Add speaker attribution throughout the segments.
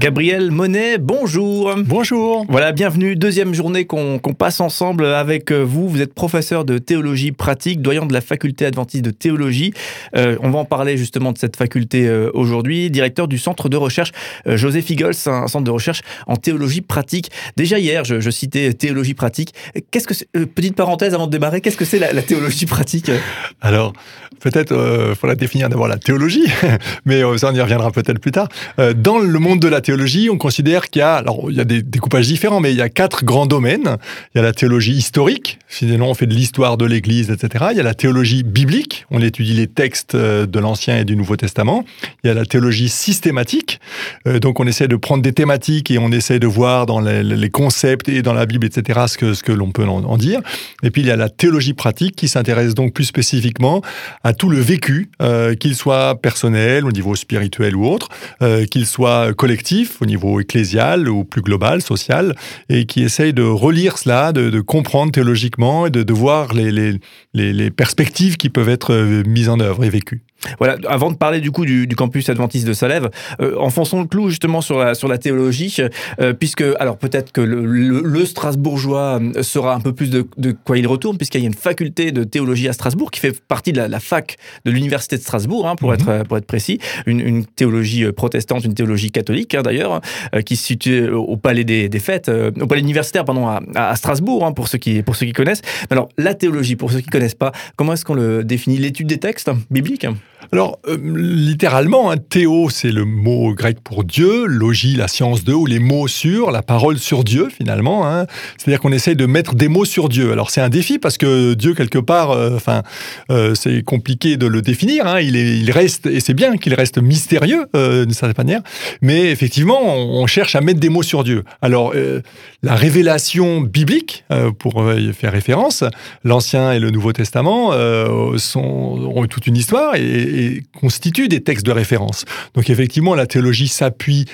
Speaker 1: Gabriel Monet, bonjour.
Speaker 2: Bonjour.
Speaker 1: Voilà, bienvenue. Deuxième journée qu'on passe ensemble avec euh, vous. Vous êtes professeur de théologie pratique, doyen de la faculté adventiste de théologie. Euh, on va en parler justement de cette faculté euh, aujourd'hui. Directeur du centre de recherche José Figols, un centre de recherche en théologie pratique. Déjà hier, je, citais théologie pratique. Qu'est-ce que petite parenthèse avant de démarrer, qu'est-ce que c'est la, théologie pratique?
Speaker 2: Alors, peut-être il faut la définir d'abord la théologie, mais ça on y reviendra peut-être plus tard. dans le monde de la théologie, on considère qu'il y a, alors il y a des découpages différents, mais il y a quatre grands domaines. Il y a la théologie historique, finalement on fait de l'histoire de l'Église, etc. Il y a la théologie biblique, on étudie les textes euh, de l'Ancien et du Nouveau Testament. Il y a la théologie systématique, euh, donc on essaie de prendre des thématiques et on essaie de voir dans les, concepts et dans la Bible, etc., ce que, ce que l'on peut en, dire. Et puis il y a la théologie pratique qui s'intéresse donc plus spécifiquement à tout le vécu, euh, qu'il soit personnel, au niveau spirituel ou autre, qu'il soit collectif au niveau ecclésial ou plus global, social, et qui essaye de relire cela, de, comprendre théologiquement et de, de voir les, les, les, perspectives qui peuvent être euh, mises en œuvre et vécues.
Speaker 1: Voilà, avant de parler du coup du, campus adventiste de Salève, euh, enfonçons le clou justement sur la, sur la théologie, euh, puisque, alors peut-être que le, Strasbourgeois euh, saura un peu plus de, quoi il retourne, puisqu'il y a une faculté de théologie à Strasbourg qui fait partie de la, fac de l'université de Strasbourg, hein, pour, mhm. être, pour être précis, une, théologie protestante, une théologie catholique hein, d'ailleurs, qui se situe au Palais des, Fêtes, au Palais universitaire, pardon, à, Strasbourg, hein, pour, ceux qui, pour ceux qui connaissent. Alors, la théologie, pour ceux qui connaissent pas, comment est-ce qu'on le définit? L'étude des textes bibliques?
Speaker 2: Alors, euh, littéralement, hein, théo, c'est le mot grec pour Dieu, logie, la science de, ou les mots sur, la parole sur Dieu, finalement. Hein. C'est-à-dire qu'on essaye de mettre des mots sur Dieu. Alors, c'est un défi parce que Dieu, quelque part, euh, enfin, euh, c'est compliqué de le définir. Hein. Il, est, il reste, et c'est bien qu'il reste mystérieux, d'une certaine manière. Mais effectivement, on, cherche à mettre des mots sur Dieu. Alors, la révélation biblique, pour y faire référence, l'Ancien et le Nouveau Testament sont, ont toute une histoire et constituent des textes de référence. Donc effectivement, la théologie s'appuie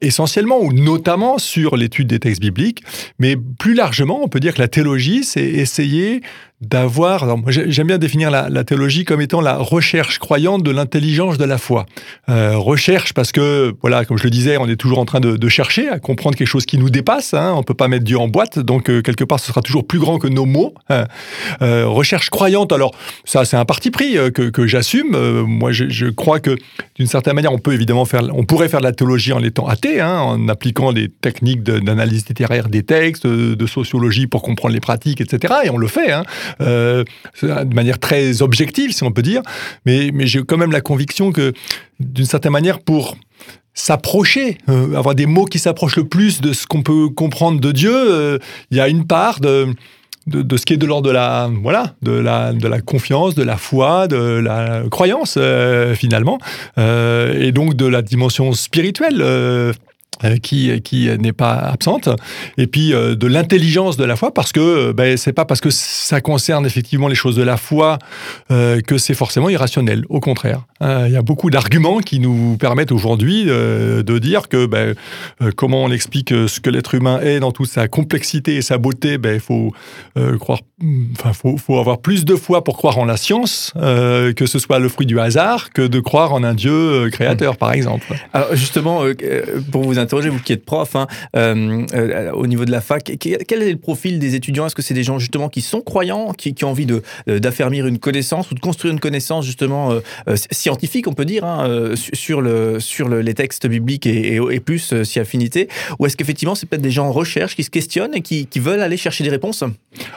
Speaker 2: essentiellement ou notamment sur l'étude des textes bibliques, mais plus largement, on peut dire que la théologie, c'est essayer d'avoir. J'aime bien définir la, théologie comme étant la recherche croyante de l'intelligence de la foi. Euh, recherche parce que, voilà, comme je le disais, on est toujours en train de, chercher à comprendre quelque chose qui nous dépasse. Hein. On peut pas mettre Dieu en boîte, donc euh, quelque part, ce sera toujours plus grand que nos mots. Hein. Euh, recherche croyante, alors ça, c'est un parti pris que, que j'assume. moi, je, je, crois que d'une certaine manière, on peut évidemment faire, on pourrait faire de la théologie en étant athée, hein, en appliquant des techniques d'analyse littéraire des textes, de sociologie pour comprendre les pratiques, etc. Et on le fait. Hein. Euh, de manière très objective, si on peut dire. Mais, mais j'ai quand même la conviction que, d'une certaine manière, pour s'approcher, euh, avoir des mots qui s'approchent le plus de ce qu'on peut comprendre de Dieu, euh, il y a une part de, de, ce qui est de l'ordre de la, voilà, de la, de la confiance, de la foi, de la croyance, finalement, et donc de la dimension spirituelle euh, qui, qui n'est pas absente, et puis euh, de l'intelligence de la foi, parce que euh, ben, c'est pas parce que ça concerne effectivement les choses de la foi que c'est forcément irrationnel. Au contraire, hein, il y a beaucoup d'arguments qui nous permettent aujourd'hui de dire que ben, comment on explique ce que l'être humain est dans toute sa complexité et sa beauté, ben, il faut croire, enfin, faut, faut, avoir plus de foi pour croire en la science, que ce soit le fruit du hasard, que de croire en un Dieu créateur, par exemple.
Speaker 1: Alors justement, pour vous vous qui êtes prof, hein, euh, euh, au niveau de la fac, quel est le profil des étudiants? Est-ce que c'est des gens justement qui sont croyants, qui, ont envie euh, d'affermir une connaissance ou de construire une connaissance justement scientifique, on peut dire, hein, sur, le, sur les textes bibliques et, plus si affinité? Ou est-ce qu'effectivement c'est peut-être des gens en recherche qui se questionnent et qui, qui veulent aller chercher des réponses?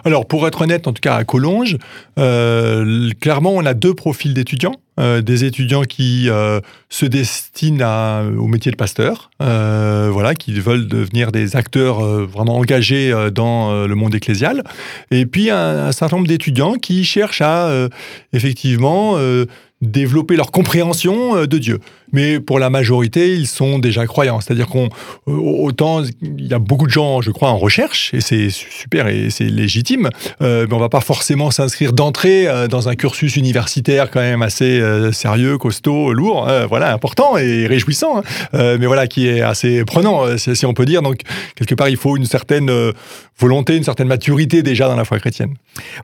Speaker 2: Alors pour être honnête, en tout cas à Collonges, clairement on a deux profils d'étudiants. Euh, des étudiants qui euh, se destinent au métier de pasteur, euh, voilà, qui veulent devenir des acteurs vraiment engagés dans le monde ecclésial, et puis un, un certain nombre d'étudiants qui cherchent à effectivement développer leur compréhension de Dieu mais pour la majorité, ils sont déjà croyants. C'est-à-dire qu'on euh, autant il y a beaucoup de gens, je crois, en recherche et c'est super et c'est légitime, euh, mais on va pas forcément s'inscrire d'entrée euh, dans un cursus universitaire quand même assez sérieux, costaud, lourd, voilà, important et réjouissant, hein. mais voilà qui est assez prenant, si on peut dire. Donc quelque part, il faut une certaine volonté, une certaine maturité déjà dans la foi chrétienne.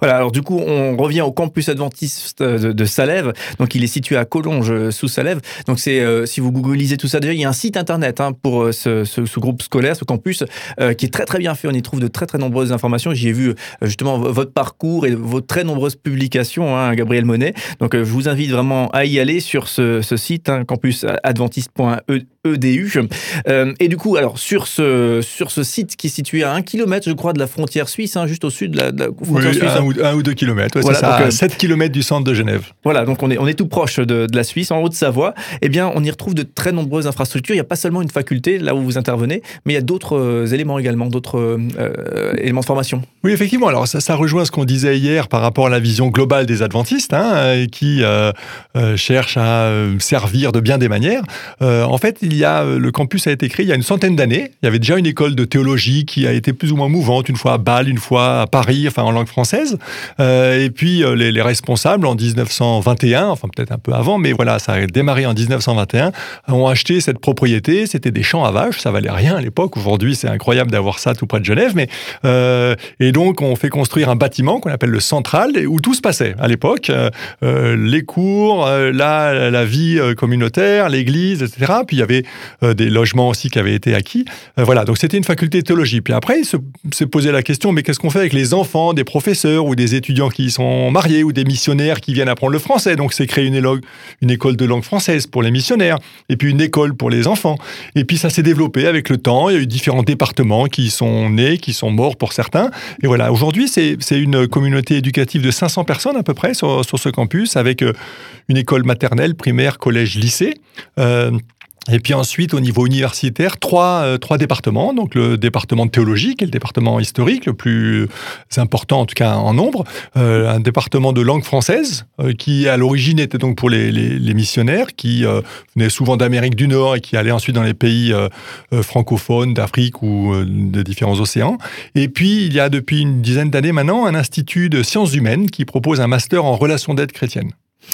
Speaker 1: Voilà. Alors du coup, on revient au campus adventiste de, Salève. Il est situé à Collonges sous Salève. Donc c'est si vous googlisez tout ça déjà, il y a un site internet hein, pour ce, ce, groupe scolaire, ce campus qui est très très bien fait. On y trouve de très très nombreuses informations. J'y ai vu justement votre parcours et vos très nombreuses publications, hein, Gabriel Monet. Donc je vous invite vraiment à y aller sur ce, site, hein. Euh, et du coup, alors sur ce, sur ce site qui est situé à un kilomètre, je crois, de la frontière suisse, hein, juste au sud de la, frontière suisse.
Speaker 2: Un, ou, un, ou, deux kilomètres, voilà, ça, donc, 7 kilomètres du centre de Genève.
Speaker 1: Voilà, donc on est, on est tout proche de, la Suisse, en Haute-Savoie. Eh bien, on y retrouve de très nombreuses infrastructures. Il n'y a pas seulement une faculté, là où vous intervenez, mais il y a d'autres euh, éléments également, d'autres euh, éléments de formation.
Speaker 2: Oui, effectivement. Alors, ça, ça rejoint ce qu'on disait hier par rapport à la vision globale des adventistes, hein, qui cherchent à servir de bien des manières. en fait, il y a, le campus a été créé il y a une centaine d'années. Il y avait déjà une école de théologie qui a été plus ou moins mouvante, une fois à Bâle, une fois à Paris, enfin en langue française. Euh, et puis euh, les, responsables en 1921, enfin peut-être un peu avant, mais voilà, ça a démarré en 1921, ont acheté cette propriété. C'était des champs à vaches, ça valait rien à l'époque. Aujourd'hui, c'est incroyable d'avoir ça tout près de Genève. Mais euh, et donc on fait construire un bâtiment qu'on appelle le central où tout se passait à l'époque, les cours, la, la vie communautaire, l'église, etc. Puis il y avait des logements aussi qui avaient été acquis. Euh, voilà, donc c'était une faculté de théologie. Puis après, il se, posait la question, mais qu'est-ce qu'on fait avec les enfants des professeurs ou des étudiants qui sont mariés ou des missionnaires qui viennent apprendre le français? Donc c'est créé une, une école de langue française pour les missionnaires et puis une école pour les enfants. Et puis ça s'est développé avec le temps. Il y a eu différents départements qui sont nés, qui sont morts pour certains. Et voilà, aujourd'hui, c'est une communauté éducative de 500 personnes à peu près sur, sur ce campus avec euh, une école maternelle, primaire, collège, lycée. Euh, et puis ensuite, au niveau universitaire, trois, euh, trois départements. Donc le département qui est le département historique, le plus important en tout cas en nombre. Euh, un département de langue française, euh, qui à l'origine était donc pour les, les, les missionnaires, qui venaient souvent d'Amérique du Nord et qui allaient ensuite dans les pays francophones, d'Afrique ou de différents océans. Et puis, il y a depuis une dizaine d'années maintenant un institut de sciences humaines qui propose un master en relations d'aide chrétienne.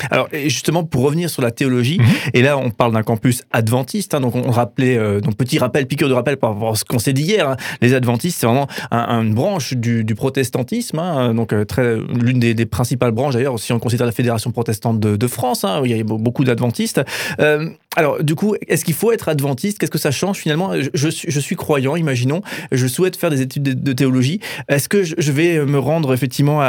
Speaker 1: Alors justement pour revenir sur la théologie, mhm. et là on parle d'un campus adventiste, hein, donc on rappelait, euh, donc petit rappel, piqûre de rappel par rapport à ce qu'on s'est dit hier, hein. les adventistes c'est vraiment une branche du, protestantisme, hein, donc euh, très l'une des, principales branches d'ailleurs si on considère la fédération protestante de, France, où il y a beaucoup d'adventistes. Euh, alors, du coup, est-ce qu'il faut être adventiste? Qu'est-ce que ça change finalement? Je, suis croyant, imaginons, je souhaite faire des études de, théologie. Est-ce que je, vais me rendre effectivement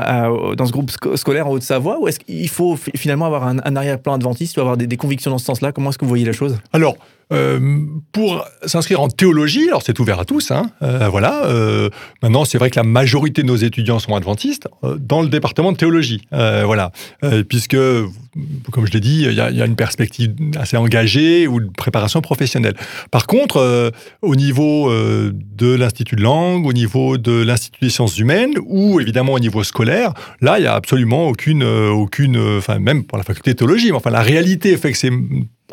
Speaker 1: dans ce groupe scolaire en Haute-Savoie ou est-ce qu'il faut finalement avoir un, arrière-plan adventiste ou avoir des, des convictions dans ce sens-là? Comment est-ce que vous voyez la chose?
Speaker 2: Alors, euh, pour s'inscrire en théologie, alors c'est ouvert à tous, hein, euh, voilà. Euh, maintenant, c'est vrai que la majorité de nos étudiants sont adventistes dans le département de théologie, voilà, puisque, comme je l'ai dit, il y, a une perspective assez engagée ou de préparation professionnelle. Par contre, au niveau de l'institut de langue, au niveau de l'institut des sciences humaines, ou évidemment au niveau scolaire, là, il y a absolument aucune, aucune, enfin même pour la faculté de théologie, mais enfin la réalité fait que c'est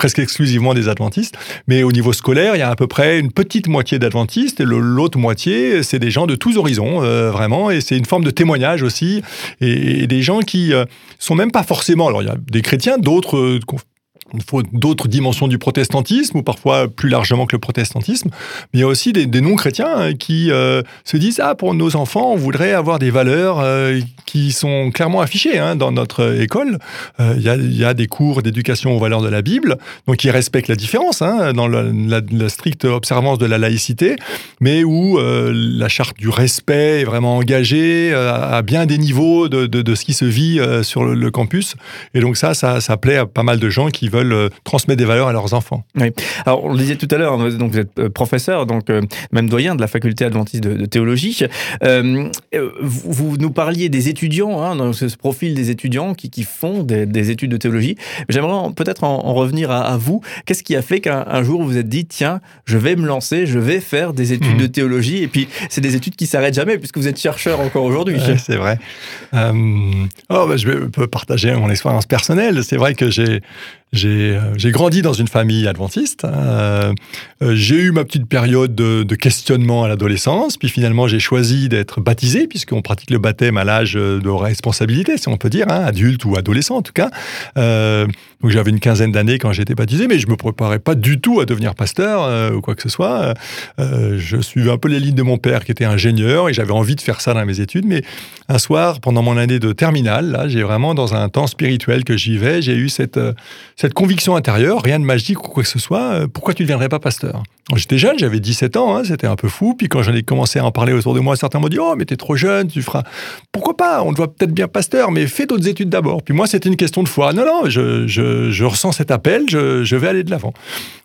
Speaker 2: presque exclusivement des adventistes. Mais au niveau scolaire, il y a à peu près une petite moitié d'adventistes et l'autre moitié, c'est des gens de tous horizons, euh, vraiment. Et c'est une forme de témoignage aussi. Et, des gens qui euh, sont même pas forcément. Alors, il y a des chrétiens, d'autres euh, il faut d'autres dimensions du protestantisme, ou parfois plus largement que le protestantisme. Mais il y a aussi des, non-chrétiens hein, qui euh, se disent Ah, pour nos enfants, on voudrait avoir des valeurs euh, qui sont clairement affichées hein, dans notre école. Euh, il, y a, des cours d'éducation aux valeurs de la Bible, donc qui respectent la différence hein, dans la, stricte observance de la laïcité, mais où la charte du respect est vraiment engagée à bien des niveaux de, ce qui se vit sur le, campus. Et donc ça, ça plaît à pas mal de gens qui veulent euh, transmettre des valeurs à leurs enfants.
Speaker 1: Oui. Alors, on le disait tout à l'heure, donc vous êtes euh, professeur, donc euh, même doyen de la faculté adventiste de, théologie. vous, nous parliez des étudiants, hein, dans ce profil des étudiants qui, qui font des, études de théologie. J'aimerais peut-être en, revenir à, vous. Qu'est-ce qui a fait qu'un jour vous vous êtes dit, tiens, je vais me lancer, je vais faire des études de mmh. théologie, et puis c'est des études qui s'arrêtent jamais, puisque vous êtes chercheur encore aujourd'hui.
Speaker 2: c'est vrai. oh, bah, je peux partager mon expérience personnelle. C'est vrai que j'ai j'ai grandi dans une famille adventiste. Hein. j'ai eu ma petite période de, de questionnement à l'adolescence, puis finalement j'ai choisi d'être baptisé, puisqu'on pratique le baptême à l'âge de responsabilité, si on peut dire, hein, adulte ou adolescent en tout cas. donc j'avais une quinzaine d'années quand j'étais baptisé, mais je me préparais pas du tout à devenir pasteur ou quoi que ce soit. je suivais un peu les lignes de mon père qui était ingénieur et j'avais envie de faire ça dans mes études, mais un soir, pendant mon année de terminale, là, j'ai vraiment dans un temps spirituel que j'y vais, j'ai eu cette, euh, cette conviction intérieure, rien de magique ou quoi que ce soit, euh, pourquoi tu ne deviendrais pas pasteur? J'étais jeune, j'avais 17 ans, hein, c'était un peu fou, puis quand j'en ai commencé à en parler autour de moi, certains m'ont dit, oh mais t'es trop jeune, tu feras... Pourquoi pas? On te voit peut-être bien pasteur, mais fais d'autres études d'abord. Puis moi, c'était une question de foi. Non, non, je, ressens cet appel, je, je vais aller de l'avant.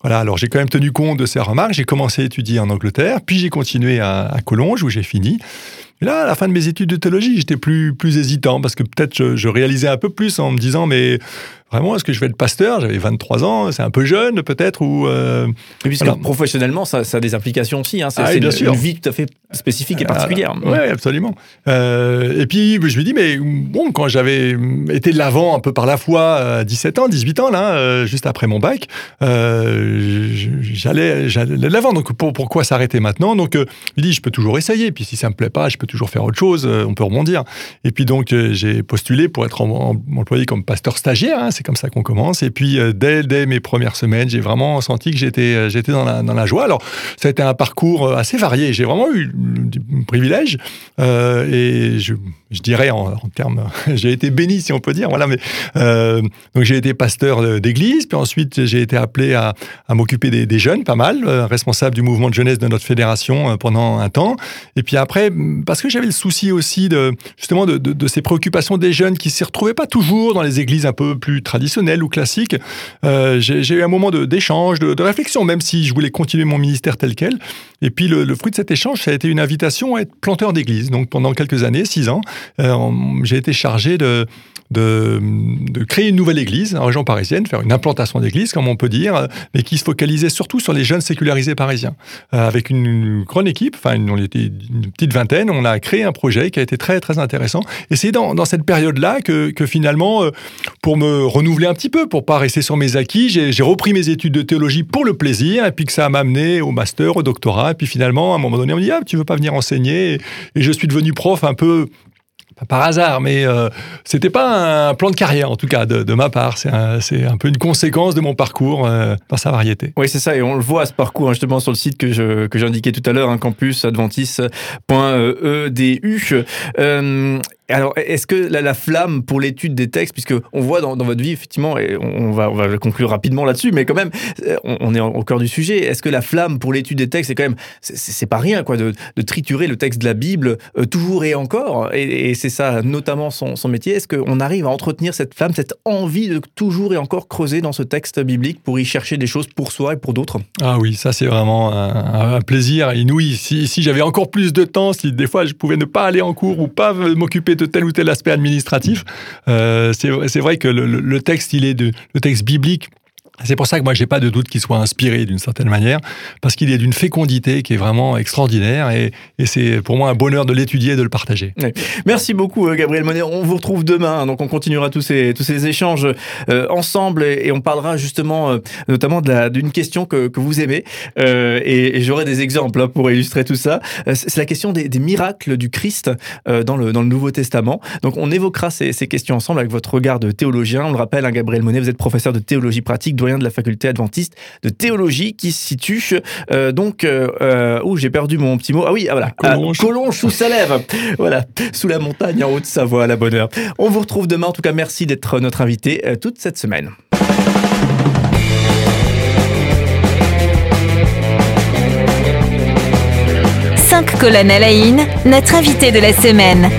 Speaker 2: Voilà, alors j'ai quand même tenu compte de ces remarques, j'ai commencé à étudier en Angleterre, puis j'ai continué à, à Collonges, où j'ai fini. Et là, à la fin de mes études de théologie, j'étais plus, plus hésitant parce que peut-être je, je, réalisais un peu plus en me disant, mais vraiment, est-ce que je vais être pasteur? J'avais 23 ans, c'est un peu jeune peut-être ou.
Speaker 1: Euh, puisque professionnellement, ça, ça, a des implications aussi. Hein. C'est ah, une, une, vie tout à fait spécifique et euh, particulière.
Speaker 2: oui, absolument. Euh, et puis, je me dis, mais bon, quand j'avais été de l'avant un peu par la foi à 17 ans, 18 ans, là, euh, juste après mon bac, euh, j'allais de l'avant. Donc, pour, pourquoi s'arrêter maintenant? Donc, il dit, je peux toujours essayer. Puis, si ça me plaît pas, je peux toujours faire autre chose. on peut rebondir. Et puis, donc, j'ai postulé pour être employé comme pasteur stagiaire. Hein, c'est comme ça qu'on commence. Et puis, euh, dès, mes premières semaines, j'ai vraiment senti que j'étais, euh, dans la, joie. Alors, ça a été un parcours euh, assez varié. J'ai vraiment eu du privilège. Euh, et je, dirais en, termes, j'ai été béni, si on peut dire. Voilà, mais euh, donc j'ai été pasteur d'église, puis ensuite j'ai été appelé à, m'occuper des, des, jeunes, pas mal, responsable du mouvement de jeunesse de notre fédération pendant un temps. Et puis après, parce que j'avais le souci aussi de justement de, ces préoccupations des jeunes qui s'y retrouvaient pas toujours dans les églises un peu plus traditionnel ou classique. Euh, j'ai eu un moment d'échange, de, de, réflexion, même si je voulais continuer mon ministère tel quel. Et puis le, fruit de cet échange, ça a été une invitation à être planteur d'église. Donc pendant quelques années, six ans, euh, j'ai été chargé de, de, de, créer une nouvelle église en région parisienne, faire une implantation d'église, comme on peut dire, mais qui se focalisait surtout sur les jeunes sécularisés parisiens. Euh, avec une grande équipe, enfin, on était une petite vingtaine, on a créé un projet qui a été très, très intéressant. Et c'est dans, dans, cette période-là que, que, finalement, euh, pour me renouveler un petit peu, pour pas rester sur mes acquis, j'ai repris mes études de théologie pour le plaisir, et puis que ça m'a amené au master, au doctorat, et puis finalement, à un moment donné, on me dit, ah, tu veux pas venir enseigner? Et je suis devenu prof un peu par hasard, mais euh, c'était pas un plan de carrière en tout cas de, ma part. C'est un, peu une conséquence de mon parcours euh, dans sa variété.
Speaker 1: Oui, c'est ça, et on le voit ce parcours hein, justement sur le site que que j'indiquais tout à l'heure, hein, campusadventis.edu. alors, est-ce que la, flamme pour l'étude des textes, puisque on voit dans, votre vie effectivement, et on va, on va conclure rapidement là-dessus, mais quand même, euh, on, est au cœur du sujet. Est-ce que la flamme pour l'étude des textes, c'est quand même, c'est pas rien quoi, de, triturer le texte de la Bible euh, toujours et encore, et, c'est ça notamment son, métier. Est-ce qu'on arrive à entretenir cette flamme, cette envie de toujours et encore creuser dans ce texte biblique pour y chercher des choses pour soi et pour d'autres?
Speaker 2: Ah oui, ça c'est vraiment un, plaisir inouï. Si, si j'avais encore plus de temps, si des fois je pouvais ne pas aller en cours ou pas m'occuper de tel ou tel aspect administratif. Euh, c'est vrai que le, texte, il est de, le texte biblique c'est pour ça que moi, j'ai pas de doute qu'il soit inspiré d'une certaine manière, parce qu'il est d'une fécondité qui est vraiment extraordinaire, et, c'est pour moi un bonheur de l'étudier et de le partager.
Speaker 1: Merci beaucoup, euh, Gabriel Monet. On vous retrouve demain, hein, donc on continuera tous ces, échanges euh, ensemble, et, on parlera justement, euh, notamment d'une question que, vous aimez, et, j'aurai des exemples hein, pour illustrer tout ça. C'est la question des, miracles du Christ dans, le, Nouveau Testament. Donc on évoquera ces, ces, questions ensemble avec votre regard de théologien. On le rappelle, hein, Gabriel Monet, vous êtes professeur de théologie pratique de la faculté adventiste de théologie qui se situe euh, donc euh, euh, où j'ai perdu mon petit mot. Ah oui ah, voilà. Collonges sous Salève voilà. Sous la montagne en Haute-Savoie à la bonne heure. On vous retrouve demain. En tout cas merci d'être notre invité toute cette semaine.
Speaker 3: Cinq colonnes à la notre invité de la semaine.